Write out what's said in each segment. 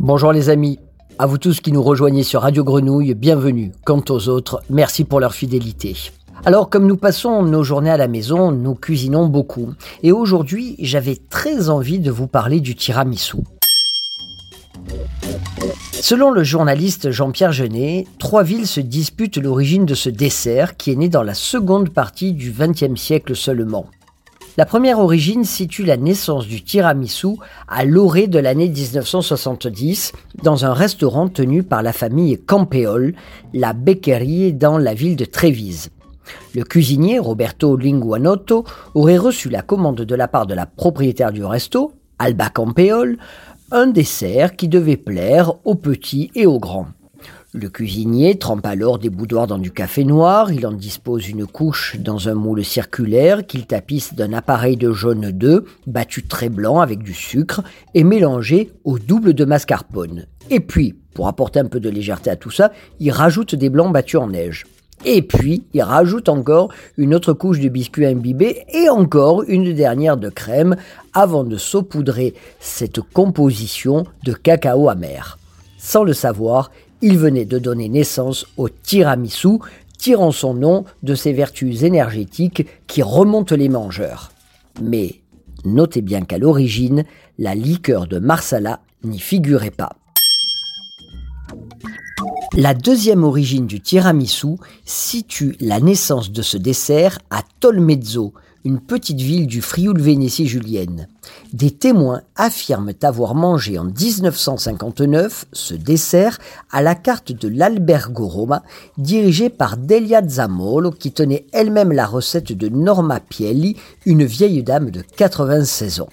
Bonjour les amis, à vous tous qui nous rejoignez sur Radio Grenouille, bienvenue. Quant aux autres, merci pour leur fidélité. Alors, comme nous passons nos journées à la maison, nous cuisinons beaucoup. Et aujourd'hui, j'avais très envie de vous parler du tiramisu. Selon le journaliste Jean-Pierre Genet, trois villes se disputent l'origine de ce dessert qui est né dans la seconde partie du XXe siècle seulement. La première origine situe la naissance du tiramisu à l'orée de l'année 1970 dans un restaurant tenu par la famille Campeol, la Becquerie dans la ville de Trévise. Le cuisinier Roberto Linguanotto aurait reçu la commande de la part de la propriétaire du resto, Alba Campeol, un dessert qui devait plaire aux petits et aux grands. Le cuisinier trempe alors des boudoirs dans du café noir, il en dispose une couche dans un moule circulaire qu'il tapisse d'un appareil de jaune d'œuf, battu très blanc avec du sucre et mélangé au double de mascarpone. Et puis, pour apporter un peu de légèreté à tout ça, il rajoute des blancs battus en neige. Et puis, il rajoute encore une autre couche de biscuit imbibé et encore une dernière de crème avant de saupoudrer cette composition de cacao amer. Sans le savoir, il venait de donner naissance au tiramisu, tirant son nom de ses vertus énergétiques qui remontent les mangeurs. Mais notez bien qu'à l'origine, la liqueur de Marsala n'y figurait pas. La deuxième origine du tiramisu situe la naissance de ce dessert à Tolmezzo, une petite ville du Frioul-Vénétie julienne. Des témoins affirment avoir mangé en 1959 ce dessert à la carte de l'Albergo Roma, dirigé par Delia Zamolo, qui tenait elle-même la recette de Norma Pielli, une vieille dame de 96 ans.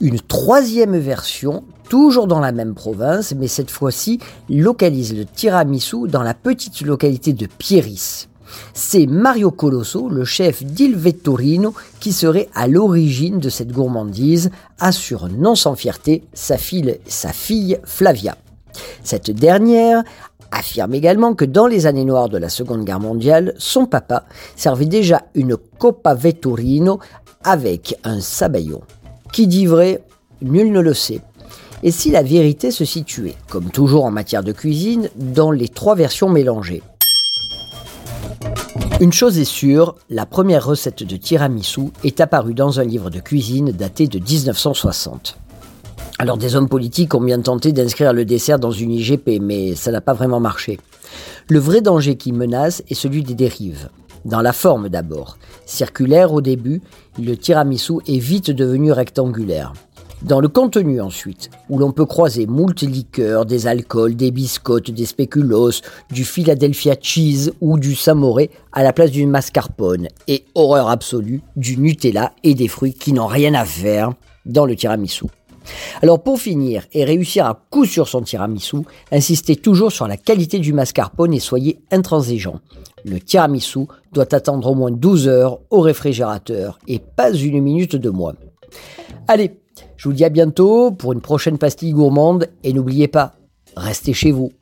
Une troisième version, toujours dans la même province, mais cette fois-ci localise le tiramisu dans la petite localité de Pieris. C'est Mario Colosso, le chef d'Il Vettorino, qui serait à l'origine de cette gourmandise, assure non sans fierté sa fille, sa fille Flavia. Cette dernière affirme également que dans les années noires de la Seconde Guerre mondiale, son papa servait déjà une Coppa Vettorino avec un sabayon. Qui dit vrai Nul ne le sait. Et si la vérité se situait, comme toujours en matière de cuisine, dans les trois versions mélangées Une chose est sûre, la première recette de tiramisu est apparue dans un livre de cuisine daté de 1960. Alors des hommes politiques ont bien tenté d'inscrire le dessert dans une IGP, mais ça n'a pas vraiment marché. Le vrai danger qui menace est celui des dérives. Dans la forme d'abord. Circulaire au début, le tiramisu est vite devenu rectangulaire. Dans le contenu ensuite, où l'on peut croiser moult liqueurs, des alcools, des biscottes, des spéculoos, du Philadelphia cheese ou du samoré à la place du mascarpone, et horreur absolue, du Nutella et des fruits qui n'ont rien à faire dans le tiramisu. Alors pour finir et réussir à coup sur son tiramisu, insistez toujours sur la qualité du mascarpone et soyez intransigeant. Le tiramisu doit attendre au moins 12 heures au réfrigérateur et pas une minute de moins. Allez, je vous dis à bientôt pour une prochaine pastille gourmande et n'oubliez pas, restez chez vous.